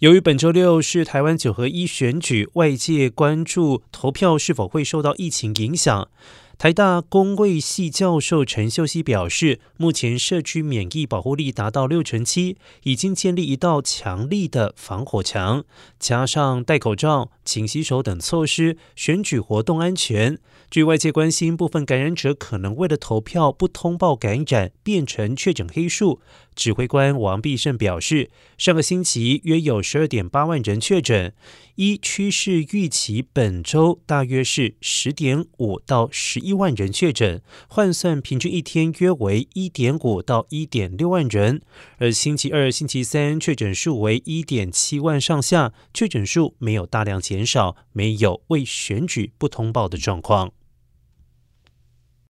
由于本周六是台湾九合一选举，外界关注投票是否会受到疫情影响。台大公卫系教授陈秀熙表示，目前社区免疫保护力达到六成七，已经建立一道强力的防火墙，加上戴口罩、勤洗手等措施，选举活动安全。据外界关心，部分感染者可能为了投票不通报感染，变成确诊黑数。指挥官王必胜表示，上个星期约有十二点八万人确诊，依趋势预期，本周大约是十点五到十一一万人确诊，换算平均一天约为一点五到一点六万人。而星期二、星期三确诊数为一点七万上下，确诊数没有大量减少，没有未选举不通报的状况。